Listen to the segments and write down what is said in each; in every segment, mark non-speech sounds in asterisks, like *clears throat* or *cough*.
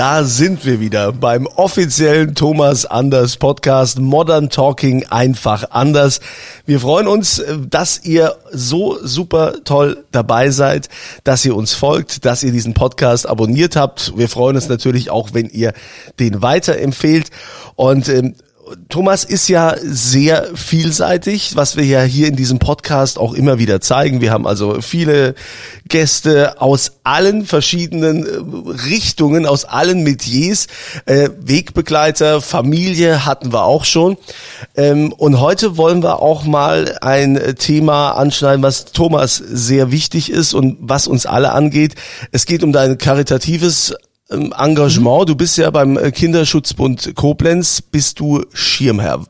Da sind wir wieder beim offiziellen Thomas Anders Podcast Modern Talking einfach anders. Wir freuen uns, dass ihr so super toll dabei seid, dass ihr uns folgt, dass ihr diesen Podcast abonniert habt. Wir freuen uns natürlich auch, wenn ihr den weiterempfehlt und ähm, Thomas ist ja sehr vielseitig, was wir ja hier in diesem Podcast auch immer wieder zeigen. Wir haben also viele Gäste aus allen verschiedenen äh, Richtungen, aus allen Metiers. Äh, Wegbegleiter, Familie hatten wir auch schon. Ähm, und heute wollen wir auch mal ein Thema anschneiden, was Thomas sehr wichtig ist und was uns alle angeht. Es geht um dein karitatives Engagement. Du bist ja beim äh, Kinderschutzbund Koblenz, bist du Schirmherr.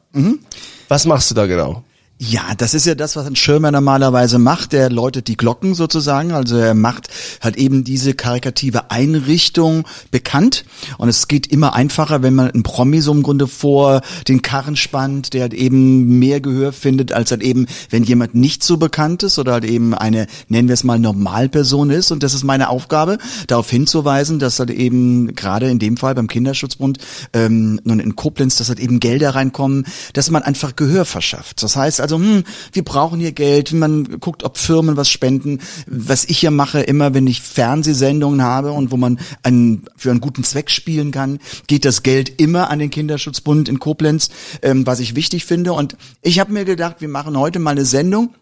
Was machst du da genau? Ja, das ist ja das, was ein Schirmer normalerweise macht. Der läutet die Glocken sozusagen. Also er macht halt eben diese karikative Einrichtung bekannt. Und es geht immer einfacher, wenn man einen Promi so im Grunde vor den Karren spannt, der halt eben mehr Gehör findet, als halt eben, wenn jemand nicht so bekannt ist oder halt eben eine, nennen wir es mal, Normalperson ist. Und das ist meine Aufgabe, darauf hinzuweisen, dass halt eben gerade in dem Fall beim Kinderschutzbund ähm, nun in Koblenz, dass halt eben Gelder reinkommen, dass man einfach Gehör verschafft. Das heißt also, hm, wir brauchen hier Geld, man guckt, ob Firmen was spenden. Was ich hier mache, immer wenn ich Fernsehsendungen habe und wo man einen, für einen guten Zweck spielen kann, geht das Geld immer an den Kinderschutzbund in Koblenz, ähm, was ich wichtig finde. Und ich habe mir gedacht, wir machen heute mal eine Sendung,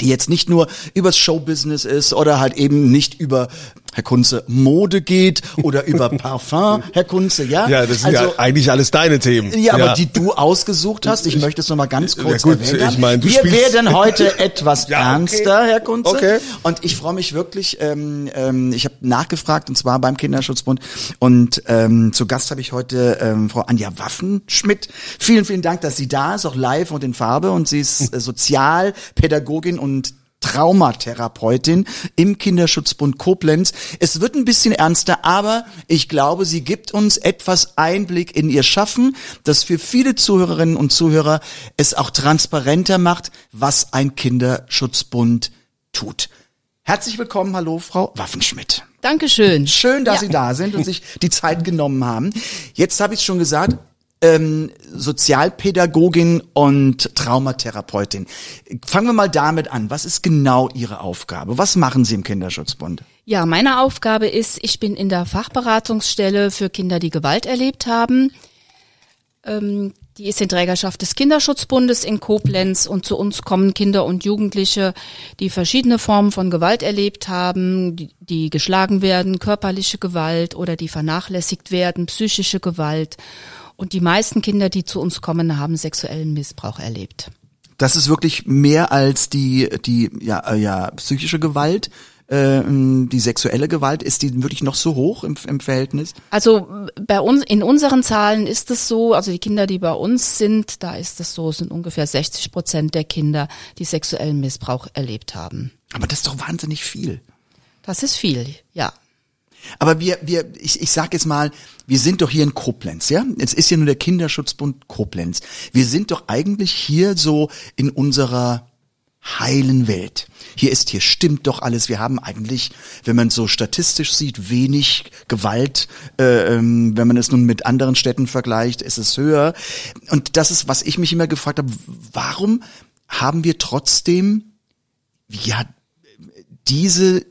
die jetzt nicht nur übers Showbusiness ist oder halt eben nicht über Herr Kunze Mode geht oder über *laughs* Parfum, Herr Kunze, ja? Ja, das sind ja eigentlich alles deine Themen. Ja, aber die du ausgesucht hast, ich möchte es nochmal ganz kurz Ja, gut, erwähnen. ich meine, du Wir werden heute *laughs* etwas Ja, okay. ernster, Herr Kunze. Okay. Und ich freue mich wirklich, ähm, ähm, ich habe nachgefragt, und zwar beim Kinderschutzbund. Und ähm, zu Gast habe ich heute ähm, Frau Anja Waffenschmidt. Vielen, vielen Dank, dass sie da ist, auch live und in Farbe. Und sie ist äh, Sozialpädagogin und Traumatherapeutin im Kinderschutzbund Koblenz. Es wird ein bisschen ernster, aber ich glaube, sie gibt uns etwas Einblick in ihr Schaffen, das für viele Zuhörerinnen und Zuhörer es auch transparenter macht, was ein Kinderschutzbund tut. Herzlich willkommen, hallo Frau Waffenschmidt. Dankeschön. Schön, dass Ja. Sie da sind und sich die Zeit genommen haben. Jetzt habe ich schon gesagt, ähm, Sozialpädagogin und Traumatherapeutin. Fangen wir mal damit an. Was ist genau Ihre Aufgabe? Was machen Sie im Kinderschutzbund? Ja, meine Aufgabe ist, ich bin in der Fachberatungsstelle für Kinder, die Gewalt erlebt haben. Ähm, die ist in Trägerschaft des Kinderschutzbundes in Koblenz und zu uns kommen Kinder und Jugendliche, die verschiedene Formen von Gewalt erlebt haben, die, die geschlagen werden, körperliche Gewalt oder die vernachlässigt werden, psychische Gewalt. Und die meisten Kinder, die zu uns kommen, haben sexuellen Missbrauch erlebt. Das ist wirklich mehr als die, die ja, äh, ja, psychische Gewalt. Äh, die sexuelle Gewalt, ist die wirklich noch so hoch im, im Verhältnis? Also bei uns in unseren Zahlen ist es so, also die Kinder, die bei uns sind, da ist es so, es sind ungefähr 60 Prozent der Kinder, die sexuellen Missbrauch erlebt haben. Aber das ist doch wahnsinnig viel. Das ist viel, ja. Aber wir, wir, ich, ich sag jetzt mal, wir sind doch hier in Koblenz, ja? Es ist ja nur der Kinderschutzbund Koblenz. Wir sind doch eigentlich hier so in unserer heilen Welt. Hier ist, hier stimmt doch alles. Wir haben eigentlich, wenn man so statistisch sieht, wenig Gewalt. Äh, ähm, wenn man es nun mit anderen Städten vergleicht, ist es höher. Und das ist, was ich mich immer gefragt habe, warum haben wir trotzdem, ja, diese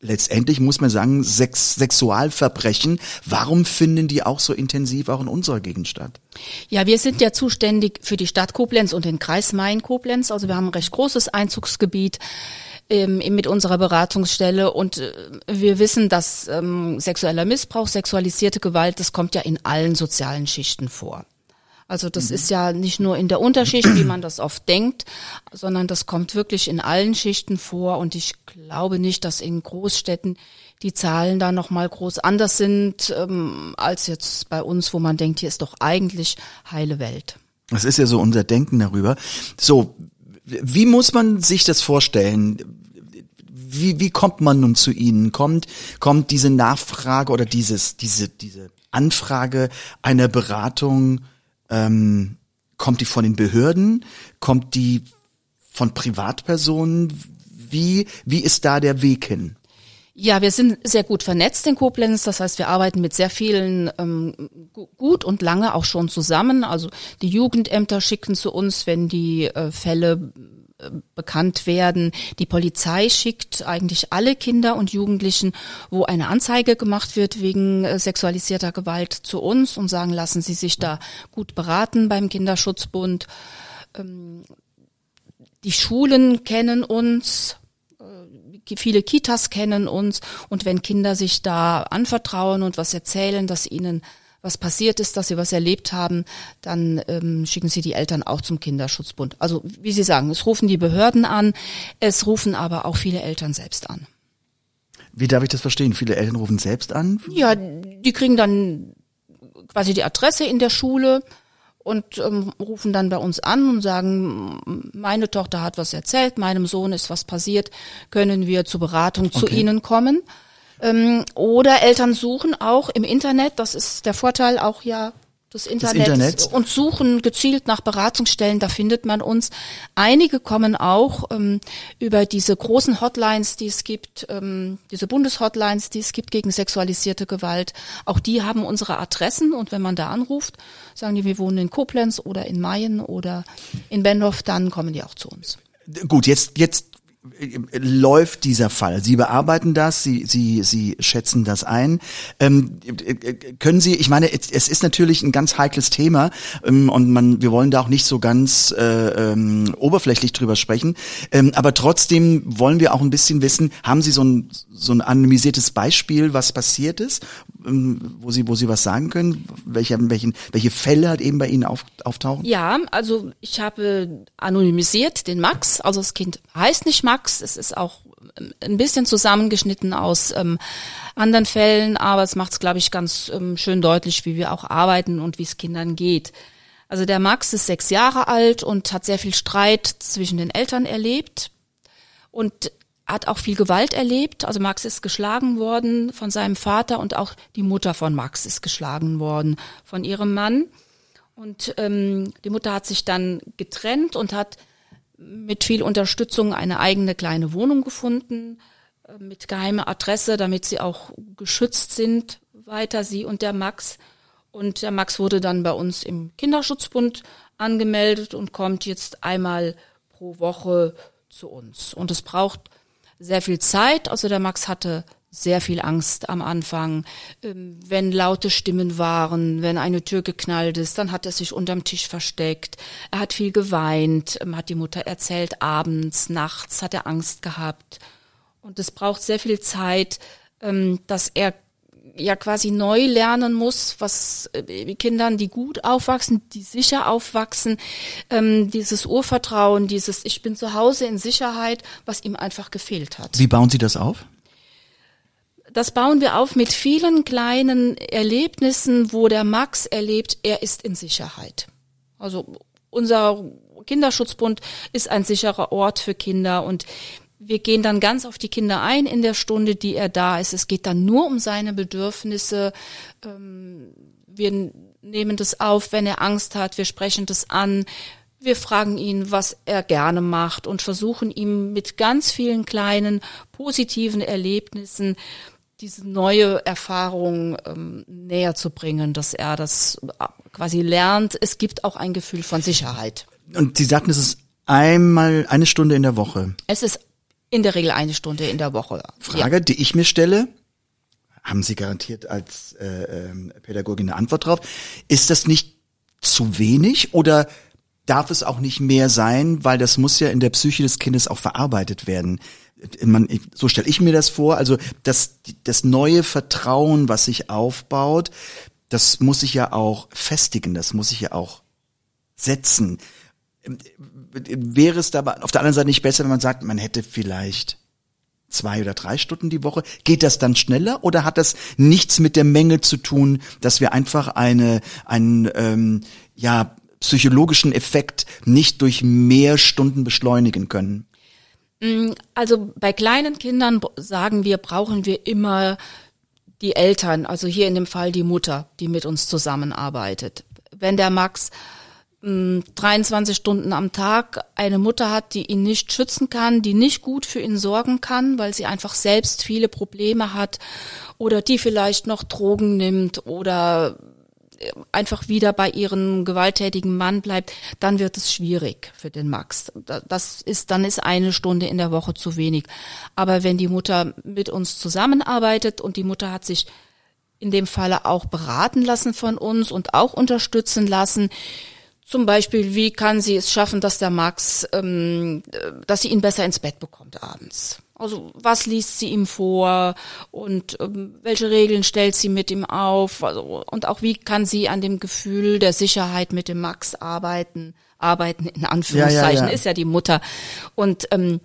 letztendlich muss man sagen, Sex Sexualverbrechen, warum finden die auch so intensiv auch in unserer Gegend statt? Ja, wir sind ja zuständig für die Stadt Koblenz und den Kreis Main-Koblenz. Also wir haben ein recht großes Einzugsgebiet ähm, mit unserer Beratungsstelle und äh, wir wissen, dass ähm, sexueller Missbrauch, sexualisierte Gewalt, das kommt ja in allen sozialen Schichten vor. Also das ist ja nicht nur in der Unterschicht, wie man das oft denkt, sondern das kommt wirklich in allen Schichten vor. Und ich glaube nicht, dass in Großstädten die Zahlen da nochmal groß anders sind ähm, als jetzt bei uns, wo man denkt, hier ist doch eigentlich heile Welt. Das ist ja so unser Denken darüber. So, wie muss man sich das vorstellen? Wie, wie kommt man nun zu Ihnen? Kommt, kommt diese Nachfrage oder dieses, diese, diese Anfrage einer Beratung ähm, kommt die von den Behörden? Kommt die von Privatpersonen? Wie, wie ist da der Weg hin? Ja, wir sind sehr gut vernetzt in Koblenz. Das heißt, wir arbeiten mit sehr vielen ähm, gut und lange auch schon zusammen. Also die Jugendämter schicken zu uns, wenn die äh, Fälle bekannt werden. Die Polizei schickt eigentlich alle Kinder und Jugendlichen, wo eine Anzeige gemacht wird wegen äh, sexualisierter Gewalt zu uns und sagen, lassen Sie sich da gut beraten beim Kinderschutzbund. Ähm, die Schulen kennen uns, äh, viele Kitas kennen uns und wenn Kinder sich da anvertrauen und was erzählen, dass ihnen was passiert ist, dass sie was erlebt haben, dann ähm, schicken sie die Eltern auch zum Kinderschutzbund. Also wie Sie sagen, es rufen die Behörden an, es rufen aber auch viele Eltern selbst an. Wie darf ich das verstehen? Viele Eltern rufen selbst an? Ja, die kriegen dann quasi die Adresse in der Schule und ähm, rufen dann bei uns an und sagen, meine Tochter hat was erzählt, meinem Sohn ist was passiert, können wir zur Beratung okay. zu Ihnen kommen. Ähm, oder Eltern suchen auch im Internet, das ist der Vorteil auch ja des Internets, Internet. und suchen gezielt nach Beratungsstellen, da findet man uns. Einige kommen auch ähm, über diese großen Hotlines, die es gibt, ähm, diese Bundeshotlines, die es gibt gegen sexualisierte Gewalt. Auch die haben unsere Adressen und wenn man da anruft, sagen die, wir wohnen in Koblenz oder in Mayen oder in Benhof, dann kommen die auch zu uns. Gut, jetzt, jetzt läuft dieser Fall? Sie bearbeiten das, Sie, Sie, Sie schätzen das ein. Ähm, können Sie, ich meine, es ist natürlich ein ganz heikles Thema ähm, und man, wir wollen da auch nicht so ganz äh, ähm, oberflächlich drüber sprechen, ähm, aber trotzdem wollen wir auch ein bisschen wissen, haben Sie so ein, so ein anonymisiertes Beispiel, was passiert ist, wo Sie, wo Sie was sagen können, welche, welchen, welche Fälle halt eben bei Ihnen auf, auftauchen? Ja, also ich habe anonymisiert den Max, also das Kind heißt nicht Max, Max. Es ist auch ähm, ein bisschen zusammengeschnitten aus ähm, anderen Fällen, aber es macht es, glaube ich, ganz ähm, schön deutlich, wie wir auch arbeiten und wie es Kindern geht. Also der Max ist sechs Jahre alt und hat sehr viel Streit zwischen den Eltern erlebt und hat auch viel Gewalt erlebt. Also Max ist geschlagen worden von seinem Vater und auch die Mutter von Max ist geschlagen worden von ihrem Mann. Und ähm, die Mutter hat sich dann getrennt und hat mit viel Unterstützung eine eigene kleine Wohnung gefunden, äh, mit geheimer Adresse, damit sie auch geschützt sind, weiter sie und der Max. Und der Max wurde dann bei uns im Kinderschutzbund angemeldet und kommt jetzt einmal pro Woche zu uns. Und es braucht sehr viel Zeit. Also der Max hatte sehr viel Angst am Anfang. Ähm, wenn laute Stimmen waren, wenn eine Tür geknallt ist, dann hat er sich unterm Tisch versteckt. Er hat viel geweint, ähm, hat die Mutter erzählt, abends, nachts hat er Angst gehabt. Und es braucht sehr viel Zeit, ähm, dass er ja quasi neu lernen muss, was äh, Kindern, die gut aufwachsen, die sicher aufwachsen, dieses Urvertrauen, dieses Ich bin zu Hause in Sicherheit, was ihm einfach gefehlt hat. Wie bauen Sie das auf? das bauen wir auf mit vielen kleinen Erlebnissen, wo der Max erlebt, er ist in Sicherheit. Also unser Kinderschutzbund ist ein sicherer Ort für Kinder und wir gehen dann ganz auf die Kinder ein in der Stunde, die er da ist. Es geht dann nur um seine Bedürfnisse. Ähm, wir nehmen das auf, wenn er Angst hat. Wir sprechen das an. Wir fragen ihn, was er gerne macht und versuchen ihm mit ganz vielen kleinen positiven Erlebnissen diese neue Erfahrung ähm, näher zu bringen, dass er das äh, quasi lernt. Es gibt auch ein Gefühl von Sicherheit. Und Sie sagten, es ist einmal eine Stunde in der Woche. Es ist In der Regel eine Stunde in der Woche. Frage, die ich mir stelle, haben Sie garantiert als äh, ähm, Pädagogin eine Antwort drauf. Ist das nicht zu wenig oder darf es auch nicht mehr sein, weil das muss ja in der Psyche des Kindes auch verarbeitet werden. Man, so stelle ich mir das vor. Also das, das neue Vertrauen, was sich aufbaut, das muss sich ja auch festigen, das muss sich ja auch setzen. Wäre es aber auf der anderen Seite nicht besser, wenn man sagt, man hätte vielleicht zwei oder drei Stunden die Woche? Geht das dann schneller oder hat das nichts mit der Menge zu tun, dass wir einfach eine, einen ähm, ja, psychologischen Effekt nicht durch mehr Stunden beschleunigen können? Mm, also bei kleinen Kindern sagen wir, brauchen wir immer die Eltern, also hier in dem Fall die Mutter, die mit uns zusammenarbeitet. Wenn der Max 23 Stunden am Tag eine Mutter hat, die ihn nicht schützen kann, die nicht gut für ihn sorgen kann, weil sie einfach selbst viele Probleme hat oder die vielleicht noch Drogen nimmt oder einfach wieder bei ihrem gewalttätigen Mann bleibt, dann wird es schwierig für den Max. Das ist, dann ist eine Stunde in der Woche zu wenig. Aber wenn die Mutter mit uns zusammenarbeitet und die Mutter hat sich in dem Falle auch beraten lassen von uns und auch unterstützen lassen, zum Beispiel, wie kann sie es schaffen, dass der Max, ähm, dass sie ihn besser ins Bett bekommt abends? Also was liest sie ihm vor und ähm, welche Regeln stellt sie mit ihm auf? Also, und auch wie kann sie an dem Gefühl der Sicherheit mit dem Max arbeiten? Arbeiten in Anführungszeichen ja, ja, ja. ist ja die Mutter. Und ähm,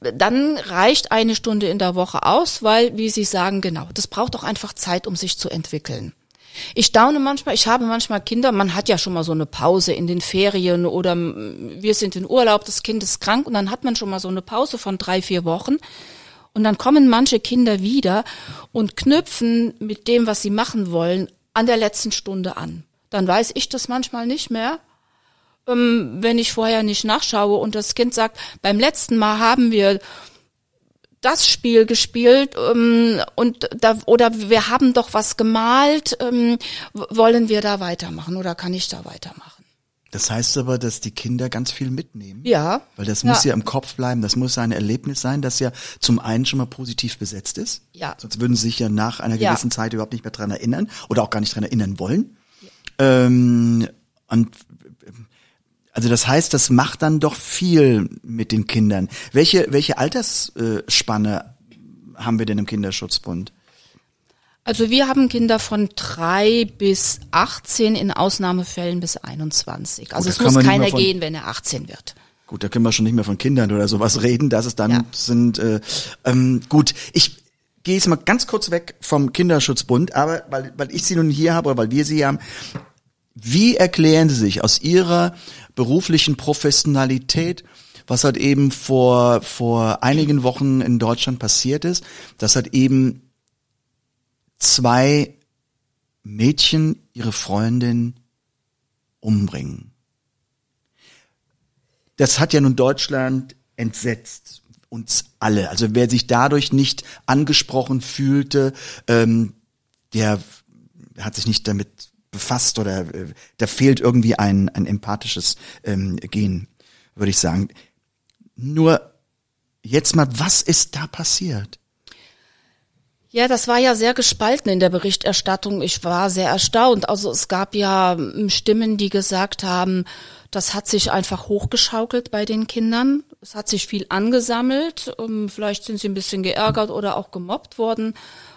dann reicht eine Stunde in der Woche aus, weil, wie Sie sagen, genau, das braucht auch einfach Zeit, um sich zu entwickeln. Ich staune manchmal, ich habe manchmal Kinder, man hat ja schon mal so eine Pause in den Ferien oder wir sind in Urlaub, das Kind ist krank und dann hat man schon mal so eine Pause von drei, vier Wochen. Und dann kommen manche Kinder wieder und knüpfen mit dem, was sie machen wollen, an der letzten Stunde an. Dann weiß ich das manchmal nicht mehr, ähm, wenn ich vorher nicht nachschaue und das Kind sagt, beim letzten Mal haben wir das Spiel gespielt ähm, und da oder wir haben doch was gemalt, ähm, wollen wir da weitermachen oder kann ich da weitermachen? Das heißt aber, dass die Kinder ganz viel mitnehmen. Ja. Weil das muss ja. ja im Kopf bleiben, das muss ein Erlebnis sein, das ja zum einen schon mal positiv besetzt ist. Ja. Sonst würden sie sich ja nach einer gewissen ja. Zeit überhaupt nicht mehr dran erinnern oder auch gar nicht dran erinnern wollen. Ja. Ähm, und also das heißt, das macht dann doch viel mit den Kindern. Welche, welche Altersspanne haben wir denn im Kinderschutzbund? Also wir haben Kinder von drei bis 18, in Ausnahmefällen bis 21. Also Gut, es muss keiner von, gehen, wenn er 18 wird. Gut, da können wir schon nicht mehr von Kindern oder sowas reden. Das ist dann ja. sind äh, ähm, gut. Ich gehe jetzt mal ganz kurz weg vom Kinderschutzbund, aber weil, weil ich sie nun hier habe oder weil wir sie haben, wie erklären Sie sich aus Ihrer beruflichen Professionalität, was halt eben vor, vor einigen Wochen in Deutschland passiert ist, dass halt eben zwei Mädchen ihre Freundin umbringen. Das hat ja nun Deutschland entsetzt uns alle. Also wer sich dadurch nicht angesprochen fühlte, ähm, der hat sich nicht damit befasst oder äh, da fehlt irgendwie ein, ein empathisches ähm, Gen, würde ich sagen. Nur jetzt mal, was ist da passiert? Ja, das war ja sehr gespalten in der Berichterstattung. Ich war sehr erstaunt. Also es gab ja ähm, Stimmen, die gesagt haben, das hat sich einfach hochgeschaukelt bei den Kindern. Es hat sich viel angesammelt. Ähm, vielleicht sind sie ein bisschen geärgert oder auch gemobbt worden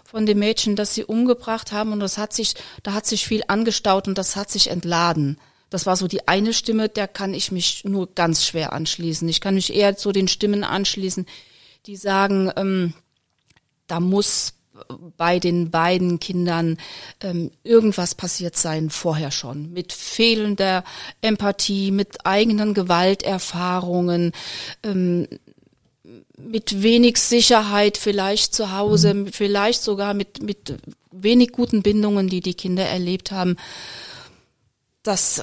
von dem Mädchen, das sie umgebracht haben und das hat sich, da hat sich viel angestaut und das hat sich entladen. Das war so die eine Stimme, der kann ich mich nur ganz schwer anschließen. Ich kann mich eher zu den Stimmen anschließen, die sagen, ähm, da muss bei den beiden Kindern ähm, irgendwas passiert sein vorher schon mit fehlender Empathie, mit eigenen Gewalterfahrungen, ähm, mit wenig Sicherheit vielleicht zu Hause, mhm. vielleicht sogar mit, mit wenig guten Bindungen, die die Kinder erlebt haben. Das,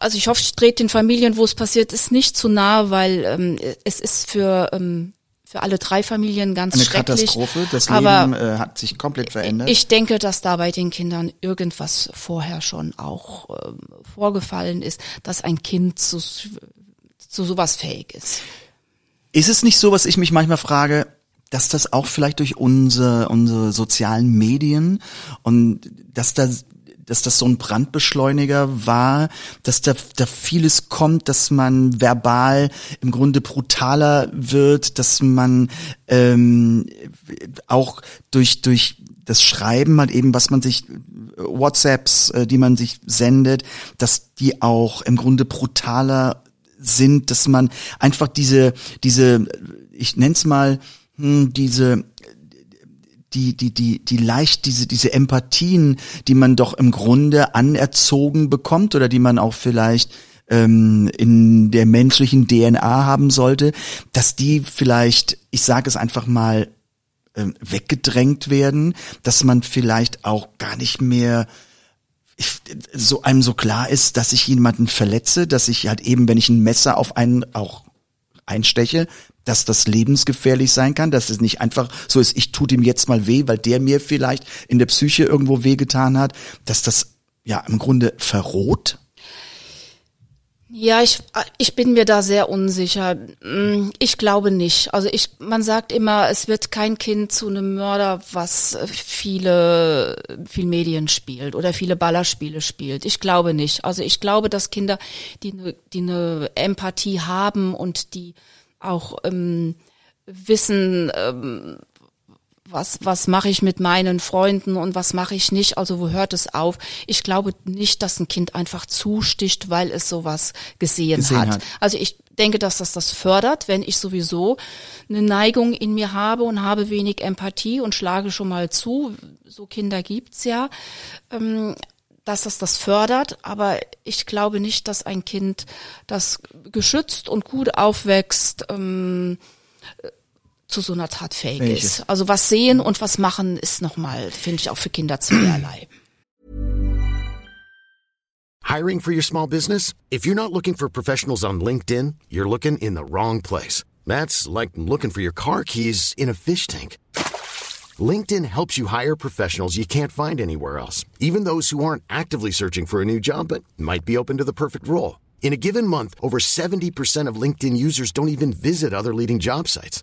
also ich hoffe, ich trete den Familien, wo es passiert ist, nicht zu nahe, weil ähm, es ist für ähm, für alle drei Familien ganz Eine schrecklich. Katastrophe. Das Leben äh, hat sich komplett verändert. Ich denke, dass da bei den Kindern irgendwas vorher schon auch ähm, vorgefallen ist, dass ein Kind zu, zu sowas fähig ist. Ist es nicht so, was ich mich manchmal frage, dass das auch vielleicht durch unsere, unsere sozialen Medien und dass da dass das so ein Brandbeschleuniger war, dass da, da vieles kommt, dass man verbal im Grunde brutaler wird, dass man ähm, auch durch durch das Schreiben halt eben, was man sich WhatsApps, äh, die man sich sendet, dass die auch im Grunde brutaler sind, dass man einfach diese diese ich nenn's mal hm, diese die, die, die, die leicht diese, diese Empathien, die man doch im Grunde anerzogen bekommt oder die man auch vielleicht ähm, in der menschlichen DNA haben sollte, dass die vielleicht, ich sage es einfach mal, ähm, weggedrängt werden, dass man vielleicht auch gar nicht mehr so einem so klar ist, dass ich jemanden verletze, dass ich halt eben, wenn ich ein Messer auf einen auch einsteche, dass das lebensgefährlich sein kann, dass es nicht einfach so ist, ich tue dem jetzt mal weh, weil der mir vielleicht in der Psyche irgendwo wehgetan hat, dass das ja im Grunde verroht? Ja, ich, ich bin mir da sehr unsicher. Mm, ich glaube nicht. Also ich, man sagt immer, es wird kein Kind zu einem Mörder, was viele, viel Medien spielt oder viele Ballerspiele spielt. Ich glaube nicht. Also ich glaube, dass Kinder, die eine, die eine Empathie haben und die auch ähm, wissen, ähm, was, was mache ich mit meinen Freunden und was mache ich nicht, also wo hört es auf? Ich glaube nicht, dass ein Kind einfach zusticht, weil es sowas gesehen, gesehen hat. hat. Also ich denke, dass das das fördert, wenn ich sowieso eine Neigung in mir habe und habe wenig Empathie und schlage schon mal zu, so Kinder gibt's ja, ähm, dass das das fördert, aber ich glaube nicht, dass ein Kind, das geschützt und gut aufwächst, ähm, zu so einer Tat fähig ist. Also was sehen und was machen ist nochmal, finde ich auch für Kinder zweierlei. *clears throat* Hiring for your small business? If you're not looking for professionals on LinkedIn, you're looking in the wrong place. That's like looking for your car keys in a fish tank. LinkedIn helps you hire professionals you can't find anywhere else, even those who aren't actively searching for a new job but might be open to the perfect role. In a given month, over 70% of LinkedIn users don't even visit other leading job sites.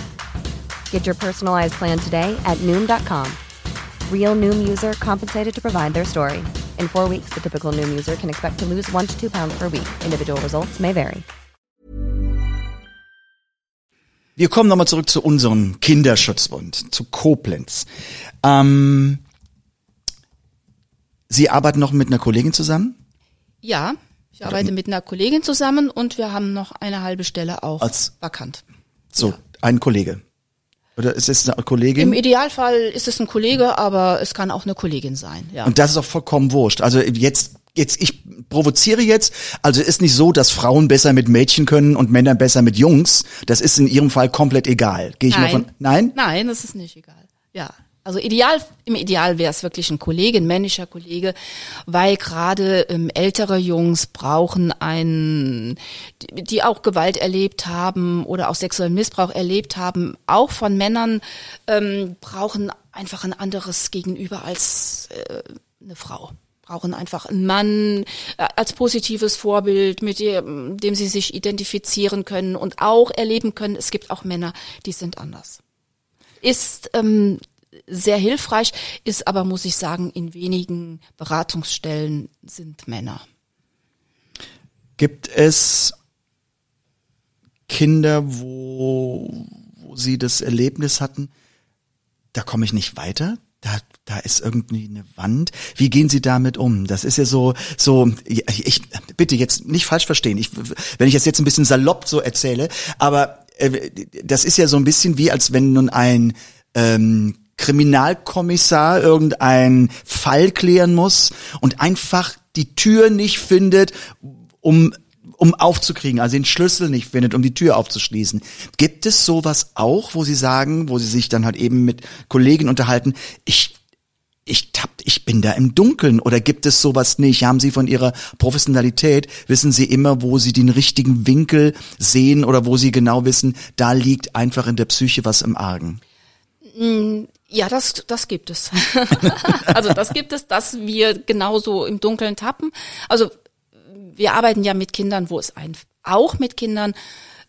Get your personalized plan today at Noom.com. Real Noom user compensated to provide their story. In four weeks, the typical Noom user can expect to lose one to two pounds per week. Individual results may vary. Wir kommen nochmal zurück zu unserem Kinderschutzbund, zu Koblenz. Ähm, Sie arbeiten noch mit einer Kollegin zusammen? Ja, ich arbeite mit einer Kollegin zusammen und wir haben noch eine halbe Stelle auch Als, vakant. So, ja. ein Kollege. Oder ist es eine Kollegin? Im Idealfall ist es ein Kollege, aber es kann auch eine Kollegin sein. Ja. Und das ist auch vollkommen wurscht. Also jetzt, jetzt ich provoziere jetzt. Also ist nicht so, dass Frauen besser mit Mädchen können und Männer besser mit Jungs. Das ist in ihrem Fall komplett egal. Gehe ich Nein. mal von? Nein. Nein, das ist nicht egal. Ja. Also ideal, im Ideal wäre es wirklich ein Kollege, ein männlicher Kollege, weil gerade ähm, ältere Jungs brauchen einen, die, die auch Gewalt erlebt haben oder auch sexuellen Missbrauch erlebt haben, auch von Männern, ähm, brauchen einfach ein anderes Gegenüber als äh, eine Frau. Brauchen einfach einen Mann äh, als positives Vorbild, mit dem, dem sie sich identifizieren können und auch erleben können, es gibt auch Männer, die sind anders. Ist ähm, sehr hilfreich, ist aber, muss ich sagen, in wenigen Beratungsstellen sind Männer. Gibt es Kinder, wo, wo sie das Erlebnis hatten, da komme ich nicht weiter? Da, da ist irgendwie eine Wand. Wie gehen Sie damit um? Das ist ja so, so, ich, bitte jetzt nicht falsch verstehen. Ich, wenn ich das jetzt ein bisschen salopp so erzähle, aber äh, das ist ja so ein bisschen wie, als wenn nun ein ähm, Kriminalkommissar irgendeinen Fall klären muss und einfach die Tür nicht findet, um um aufzukriegen, also den Schlüssel nicht findet, um die Tür aufzuschließen. Gibt es sowas auch, wo Sie sagen, wo Sie sich dann halt eben mit Kollegen unterhalten, ich ich tapp, ich bin da im Dunkeln oder gibt es sowas nicht? Haben Sie von Ihrer Professionalität, wissen Sie immer, wo Sie den richtigen Winkel sehen oder wo Sie genau wissen, da liegt einfach in der Psyche was im Argen? Ja, das, das gibt es. *laughs* also das gibt es, dass wir genauso im Dunkeln tappen. Also wir arbeiten ja mit Kindern, wo es ein, auch mit Kindern,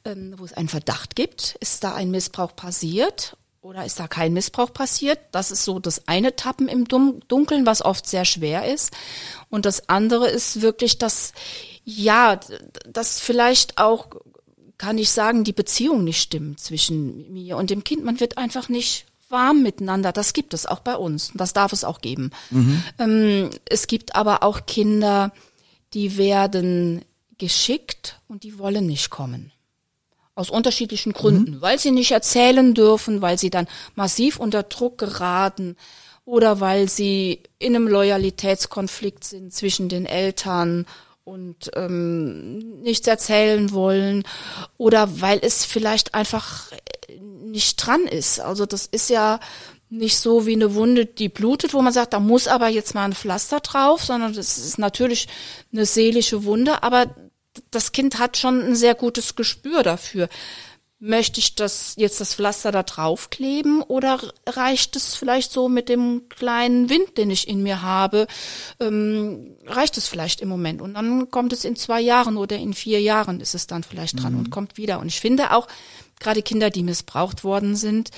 ähm, wo es einen Verdacht gibt, ist da ein Missbrauch passiert oder ist da kein Missbrauch passiert? Das ist so das eine Tappen im Dunkeln, was oft sehr schwer ist. Und das andere ist wirklich, dass, ja, dass vielleicht auch, kann ich sagen, die Beziehung nicht stimmt zwischen mir und dem Kind. Man wird einfach nicht warm miteinander. Das gibt es auch bei uns. Das darf es auch geben. Mhm. Ähm, es gibt aber auch Kinder, die werden geschickt und die wollen nicht kommen. Aus unterschiedlichen Gründen, mhm. weil sie nicht erzählen dürfen, weil sie dann massiv unter Druck geraten oder weil sie in einem Loyalitätskonflikt sind zwischen den Eltern und ähm, nichts erzählen wollen oder weil es vielleicht einfach nicht dran ist. Also das ist ja nicht so wie eine Wunde, die blutet, wo man sagt, da muss aber jetzt mal ein Pflaster drauf, sondern das ist natürlich eine seelische Wunde, aber das Kind hat schon ein sehr gutes Gespür dafür. Möchte ich das jetzt das Pflaster da draufkleben oder reicht es vielleicht so mit dem kleinen Wind, den ich in mir habe, ähm, reicht es vielleicht im Moment und dann kommt es in zwei Jahren oder in vier Jahren ist es dann vielleicht dran mhm. und kommt wieder. Und ich finde auch, gerade Kinder, die missbraucht worden sind,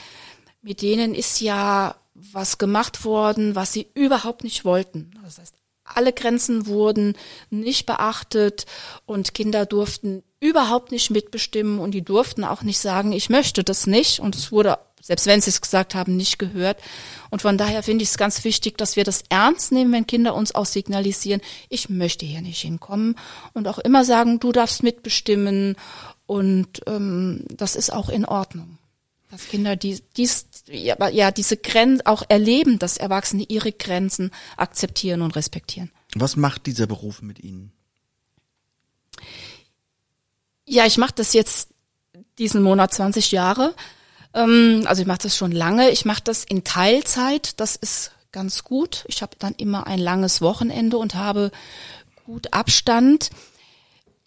mit denen ist ja was gemacht worden, was sie überhaupt nicht wollten. Das heißt, alle Grenzen wurden nicht beachtet und Kinder durften überhaupt nicht mitbestimmen und die durften auch nicht sagen, ich möchte das nicht. Und es wurde, selbst wenn sie es gesagt haben, nicht gehört. Und von daher finde ich es ganz wichtig, dass wir das ernst nehmen, wenn Kinder uns auch signalisieren, ich möchte hier nicht hinkommen und auch immer sagen, du darfst mitbestimmen und ähm, das ist auch in Ordnung. Dass Kinder die, dies, ja, ja, diese Grenzen auch erleben, dass Erwachsene ihre Grenzen akzeptieren und respektieren. Was macht dieser Beruf mit Ihnen? Ja, ich mache das jetzt diesen Monat 20 Jahre. Ähm, also ich mache das schon lange. Ich mache das in Teilzeit. Das ist ganz gut. Ich habe dann immer ein langes Wochenende und habe gut Abstand.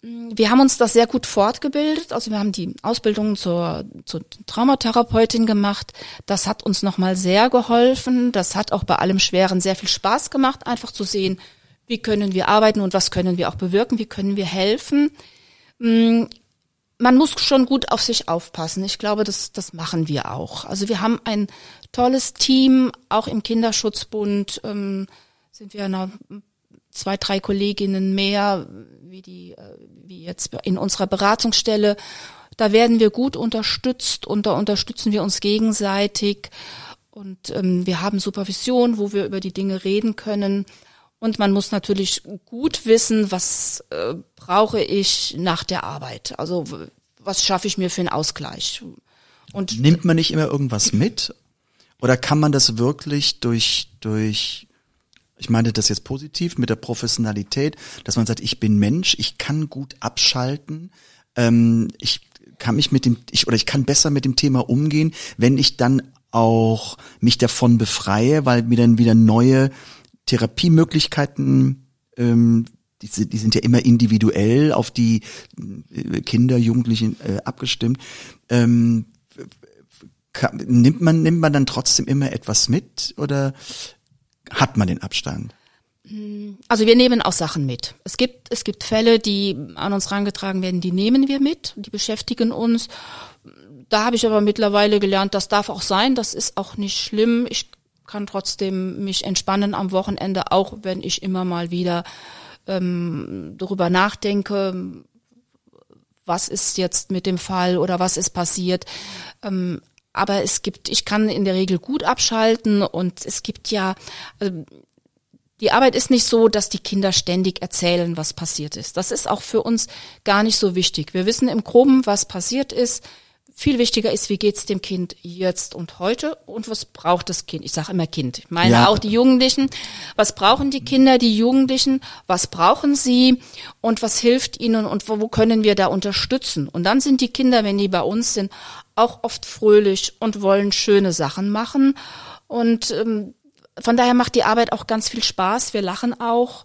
Wir haben uns das sehr gut fortgebildet. Also wir haben die Ausbildung zur, zur Traumatherapeutin gemacht. Das hat uns nochmal sehr geholfen. Das hat auch bei allem Schweren sehr viel Spaß gemacht, einfach zu sehen, wie können wir arbeiten und was können wir auch bewirken, wie können wir helfen. Mm, man muss schon gut auf sich aufpassen. Ich glaube, das, das machen wir auch. Also wir haben ein tolles Team, auch im Kinderschutzbund ähm, sind wir noch zwei, drei Kolleginnen mehr, wie die, äh, wie jetzt in unserer Beratungsstelle. Da werden wir gut unterstützt und da unterstützen wir uns gegenseitig. Und ähm, wir haben Supervision, wo wir über die Dinge reden können. Und man muss natürlich gut wissen, was äh, brauche ich nach der Arbeit. Also was schaffe ich mir für einen Ausgleich. Und nimmt man nicht immer irgendwas mit? Oder kann man das wirklich durch, durch, ich meine das jetzt positiv mit der Professionalität, dass man sagt, ich bin Mensch, ich kann gut abschalten, ähm, ich kann mich mit dem, ich, oder ich kann besser mit dem Thema umgehen, wenn ich dann auch mich davon befreie, weil mir dann wieder neue Therapiemöglichkeiten, ähm, die, die sind ja immer individuell auf die äh, Kinder, Jugendlichen äh, abgestimmt. Ähm, kann, nimmt man nimmt man dann trotzdem immer etwas mit oder hat man den Abstand? Also wir nehmen auch Sachen mit. Es gibt es gibt Fälle, die an uns rangetragen werden, die nehmen wir mit, die beschäftigen uns. Da habe ich aber mittlerweile gelernt, das darf auch sein, das ist auch nicht schlimm. Ich kann trotzdem mich entspannen am Wochenende, auch wenn ich immer mal wieder ähm, darüber nachdenke, was ist jetzt mit dem Fall oder was ist passiert. Ähm, aber es gibt, ich kann in der Regel gut abschalten und es gibt ja, also die Arbeit ist nicht so, dass die Kinder ständig erzählen, was passiert ist. Das ist auch für uns gar nicht so wichtig. Wir wissen im Groben, was passiert ist viel wichtiger ist, wie geht's dem Kind jetzt und heute und was braucht das Kind? Ich sage immer Kind. Ich meine Ja. auch die Jugendlichen. Was brauchen die Kinder, die Jugendlichen? Was brauchen sie und was hilft ihnen und wo, wo können wir da unterstützen? Und dann sind die Kinder, wenn die bei uns sind, auch oft fröhlich und wollen schöne Sachen machen. Und ähm, von daher macht die Arbeit auch ganz viel Spaß. Wir lachen auch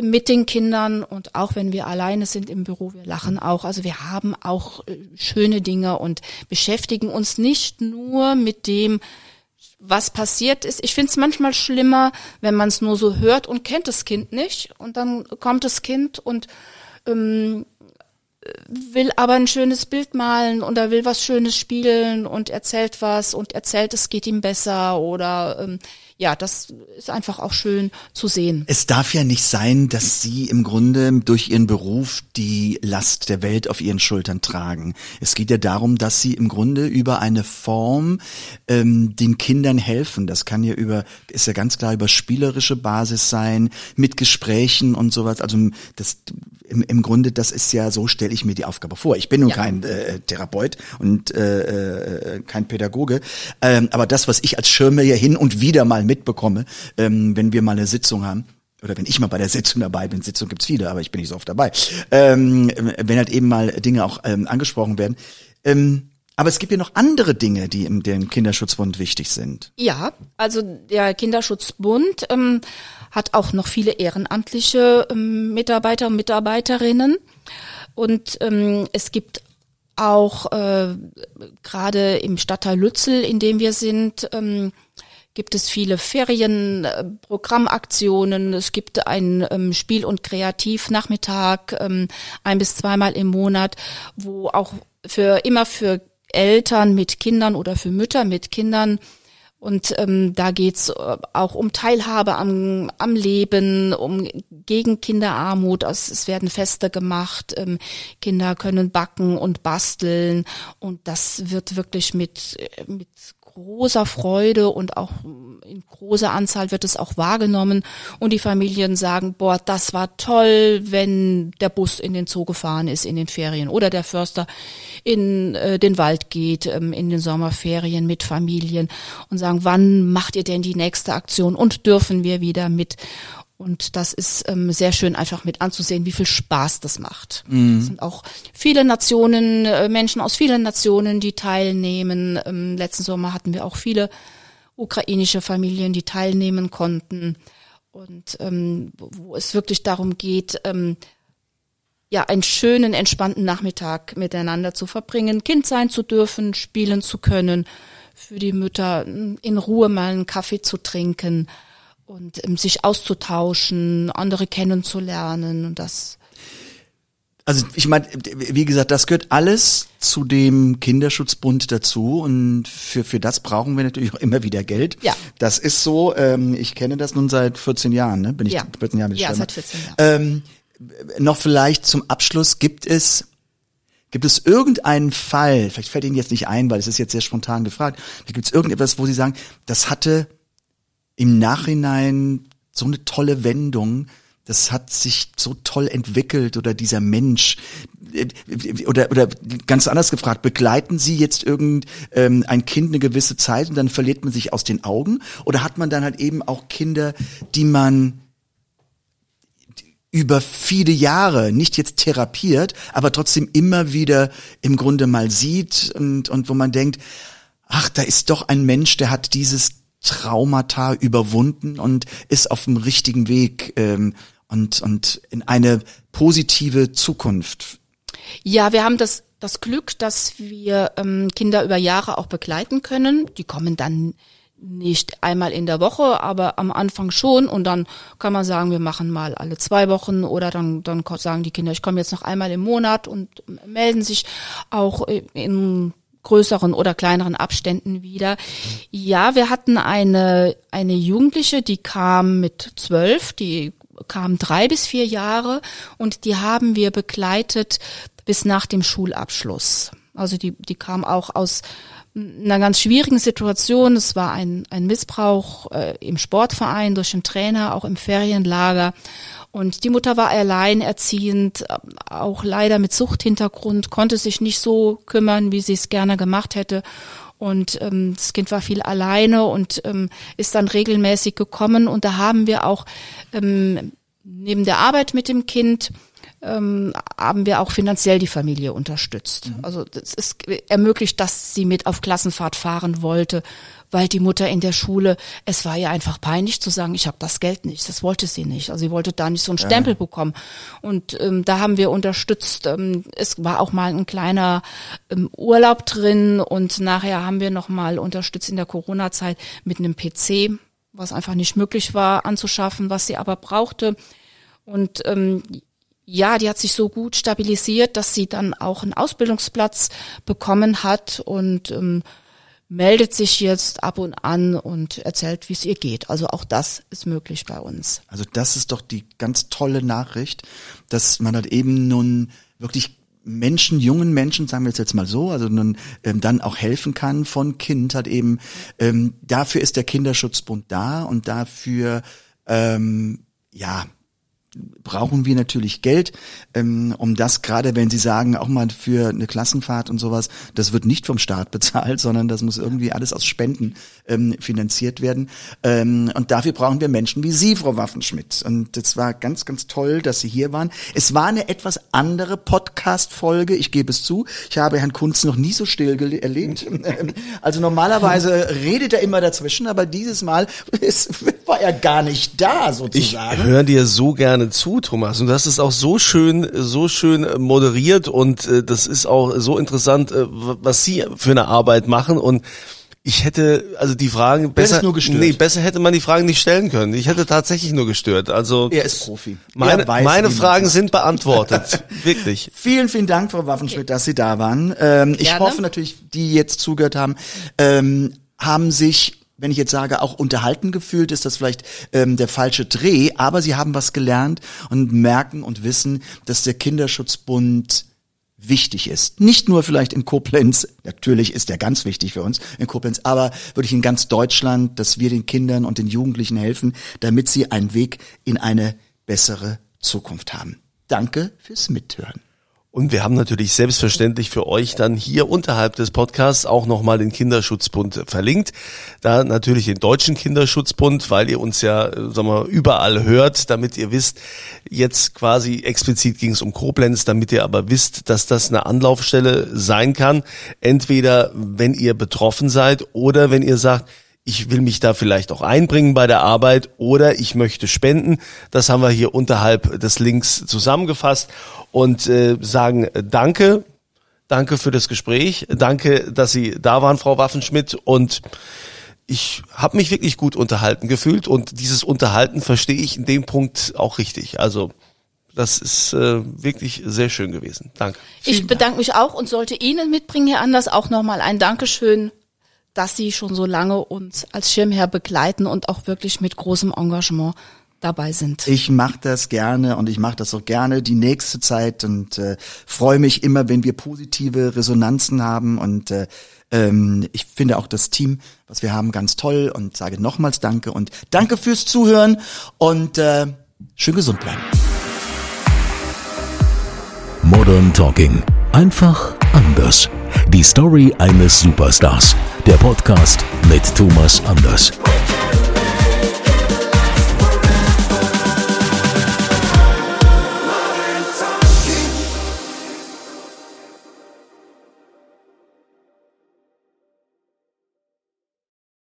mit den Kindern und auch wenn wir alleine sind im Büro, wir lachen auch. Also wir haben auch äh, schöne Dinge und beschäftigen uns nicht nur mit dem, was passiert ist. Ich finde es manchmal schlimmer, wenn man es nur so hört und kennt das Kind nicht. Und dann kommt das Kind und ähm, will aber ein schönes Bild malen oder will was Schönes spielen und erzählt was und erzählt, es geht ihm besser oder ähm, ja, das ist einfach auch schön zu sehen. Es darf ja nicht sein, dass Sie im Grunde durch Ihren Beruf die Last der Welt auf Ihren Schultern tragen. Es geht ja darum, dass Sie im Grunde über eine Form ähm, den Kindern helfen. Das kann ja über, ist ja ganz klar über spielerische Basis sein, mit Gesprächen und sowas. Also das im, im Grunde, das ist ja, so stelle ich mir die Aufgabe vor. Ich bin nun Ja. kein äh, Therapeut und äh, äh, kein Pädagoge, ähm, aber das, was ich als Schirme hier hin und wieder mal mitbekomme, ähm, wenn wir mal eine Sitzung haben, oder wenn ich mal bei der Sitzung dabei bin, Sitzung gibt's viele, aber ich bin nicht so oft dabei, ähm, wenn halt eben mal Dinge auch ähm, angesprochen werden. Ähm, aber es gibt ja noch andere Dinge, die im dem Kinderschutzbund wichtig sind. Ja, also der Kinderschutzbund ähm, hat auch noch viele ehrenamtliche ähm, Mitarbeiter und Mitarbeiterinnen. Und ähm, es gibt auch äh, gerade im Stadtteil Lützel, in dem wir sind, ähm, gibt es viele Ferienprogrammaktionen. Es gibt einen ähm, Spiel- und Kreativnachmittag ähm, ein bis zweimal im Monat, wo auch für immer für Eltern mit Kindern oder für Mütter mit Kindern und ähm, da geht's äh, auch um Teilhabe am, am Leben, um gegen Kinderarmut. Es, es werden Feste gemacht, ähm, Kinder können backen und basteln und das wird wirklich mit, äh, mit großer Freude und auch in großer Anzahl wird es auch wahrgenommen. Und die Familien sagen, boah, das war toll, wenn der Bus in den Zoo gefahren ist in den Ferien. Oder der Förster in äh, den Wald geht ähm, in den Sommerferien mit Familien und sagen, wann macht ihr denn die nächste Aktion? Und dürfen wir wieder mit und das ist ähm, sehr schön einfach mit anzusehen, wie viel Spaß das macht. Es sind auch viele Nationen, äh, Menschen aus vielen Nationen, die teilnehmen. Ähm, letzten Sommer hatten wir auch viele ukrainische Familien, die teilnehmen konnten. Und ähm, wo- wo es wirklich darum geht, ähm, ja, einen schönen, entspannten Nachmittag miteinander zu verbringen, Kind sein zu dürfen, spielen zu können, für die Mütter mm, in Ruhe mal einen Kaffee zu trinken und ähm, sich auszutauschen, andere kennenzulernen und das Also ich meine, wie gesagt, das gehört alles zu dem Kinderschutzbund dazu und für, für das brauchen wir natürlich auch immer wieder Geld. Ja. Das ist so, ähm, ich kenne das nun seit 14 Jahren, ne? Bin ich Ja. 14 Jahre mit Ja, Schirmer. seit 14 Jahren. Ähm, noch vielleicht zum Abschluss, gibt es Gibt es irgendeinen Fall, vielleicht fällt Ihnen jetzt nicht ein, weil es ist jetzt sehr spontan gefragt, gibt es irgendetwas, wo Sie sagen, das hatte im Nachhinein so eine tolle Wendung, das hat sich so toll entwickelt oder dieser Mensch äh, oder oder ganz anders gefragt, begleiten Sie jetzt irgend ähm, ein Kind eine gewisse Zeit und dann verliert man sich aus den Augen? Oder hat man dann halt eben auch Kinder, die man über viele Jahre nicht jetzt therapiert, aber trotzdem immer wieder im Grunde mal sieht und, und wo man denkt, ach, da ist doch ein Mensch, der hat dieses Traumata überwunden und ist auf dem richtigen Weg ähm, und, und in eine positive Zukunft. Ja, wir haben das, das Glück, dass wir ähm, Kinder über Jahre auch begleiten können. Die kommen dann nicht einmal in der Woche, aber am Anfang schon. Und dann kann man sagen, wir machen mal alle zwei Wochen oder dann, dann sagen die Kinder, ich komme jetzt noch einmal im Monat und melden sich auch in größeren oder kleineren Abständen wieder. Ja, wir hatten eine, eine Jugendliche, die kam mit zwölf, die kam drei bis vier Jahre und die haben wir begleitet bis nach dem Schulabschluss. Also die, die kam auch aus einer ganz schwierigen Situation. Es war ein, ein Missbrauch äh, im Sportverein durch einen Trainer, auch im Ferienlager. Und die Mutter war alleinerziehend, auch leider mit Suchthintergrund, konnte sich nicht so kümmern, wie sie es gerne gemacht hätte. Und ähm, das Kind war viel alleine und ähm, ist dann regelmäßig gekommen. Und da haben wir auch ähm, neben der Arbeit mit dem Kind ähm, haben wir auch finanziell die Familie unterstützt. Mhm. Also es ist ermöglicht, dass sie mit auf Klassenfahrt fahren wollte, weil die Mutter in der Schule, es war ihr einfach peinlich zu sagen, ich habe das Geld nicht. Das wollte sie nicht. Also sie wollte da nicht so einen Stempel ja. bekommen. Und ähm, da haben wir unterstützt. Ähm, es war auch mal ein kleiner ähm, Urlaub drin und nachher haben wir noch mal unterstützt in der Corona-Zeit mit einem PC, was einfach nicht möglich war anzuschaffen, was sie aber brauchte. Und ähm, ja, die hat sich so gut stabilisiert, dass sie dann auch einen Ausbildungsplatz bekommen hat und ähm, meldet sich jetzt ab und an und erzählt, wie es ihr geht. Also auch das ist möglich bei uns. Also das ist doch die ganz tolle Nachricht, dass man halt eben nun wirklich Menschen, jungen Menschen, sagen wir es jetzt mal so, also nun ähm, dann auch helfen kann von Kind hat eben, ähm, dafür ist der Kinderschutzbund da und dafür ähm, ja brauchen wir natürlich Geld, ähm, um das gerade, wenn Sie sagen, auch mal für eine Klassenfahrt und sowas, das wird nicht vom Staat *laughs* bezahlt, sondern das muss irgendwie alles aus Spenden ähm, finanziert werden. Ähm, und dafür brauchen wir Menschen wie Sie, Frau Waffenschmidt. Und es war ganz, ganz toll, dass Sie hier waren. Es war eine etwas andere Podcast-Folge, ich gebe es zu. Ich habe Herrn Kunz noch nie so still erlebt. *laughs* also normalerweise redet er immer dazwischen, aber dieses Mal *laughs* war er gar nicht da sozusagen. Ich höre dir so gerne zu, Thomas. Und das ist auch so schön, so schön moderiert und äh, das ist auch so interessant, äh, was Sie für eine Arbeit machen und ich hätte also die Fragen besser nur gestört. nee, besser hätte man die Fragen nicht stellen können. Ich hätte tatsächlich nur gestört. Also er ist Profi. Meine, weiß, meine Fragen sind beantwortet. *laughs* Wirklich. Vielen, vielen Dank, Frau Waffenschmidt, dass Sie da waren. Ähm, ich hoffe natürlich, die jetzt zugehört haben, ähm, haben sich wenn ich jetzt sage, auch unterhalten gefühlt, ist das vielleicht ähm, der falsche Dreh, aber sie haben was gelernt und merken und wissen, dass der Kinderschutzbund wichtig ist. Nicht nur vielleicht in Koblenz, natürlich ist er ganz wichtig für uns in Koblenz, aber wirklich in ganz Deutschland, dass wir den Kindern und den Jugendlichen helfen, damit sie einen Weg in eine bessere Zukunft haben. Danke fürs Mithören. Und wir haben natürlich selbstverständlich für euch dann hier unterhalb des Podcasts auch nochmal den Kinderschutzbund verlinkt. Da natürlich den deutschen Kinderschutzbund, weil ihr uns ja, sagen wir, überall hört, damit ihr wisst, jetzt quasi explizit ging es um Koblenz, damit ihr aber wisst, dass das eine Anlaufstelle sein kann. Entweder wenn ihr betroffen seid oder wenn ihr sagt, ich will mich da vielleicht auch einbringen bei der Arbeit oder ich möchte spenden. Das haben wir hier unterhalb des Links zusammengefasst und äh, sagen Danke, danke für das Gespräch, danke, dass Sie da waren, Frau Waffenschmidt und ich habe mich wirklich gut unterhalten gefühlt und dieses Unterhalten verstehe ich in dem Punkt auch richtig. Also das ist äh, wirklich sehr schön gewesen. Danke. Ich bedanke mich auch und sollte Ihnen mitbringen, Herr Anders, auch nochmal ein Dankeschön dass Sie schon so lange uns als Schirmherr begleiten und auch wirklich mit großem Engagement dabei sind. Ich mache das gerne und ich mache das auch gerne die nächste Zeit und äh, freue mich immer, wenn wir positive Resonanzen haben und äh, ähm, ich finde auch das Team, was wir haben, ganz toll und sage nochmals Danke und danke fürs Zuhören und äh, schön gesund bleiben. Modern Talking. Einfach anders. Die Story eines Superstars. Der Podcast mit Thomas Anders.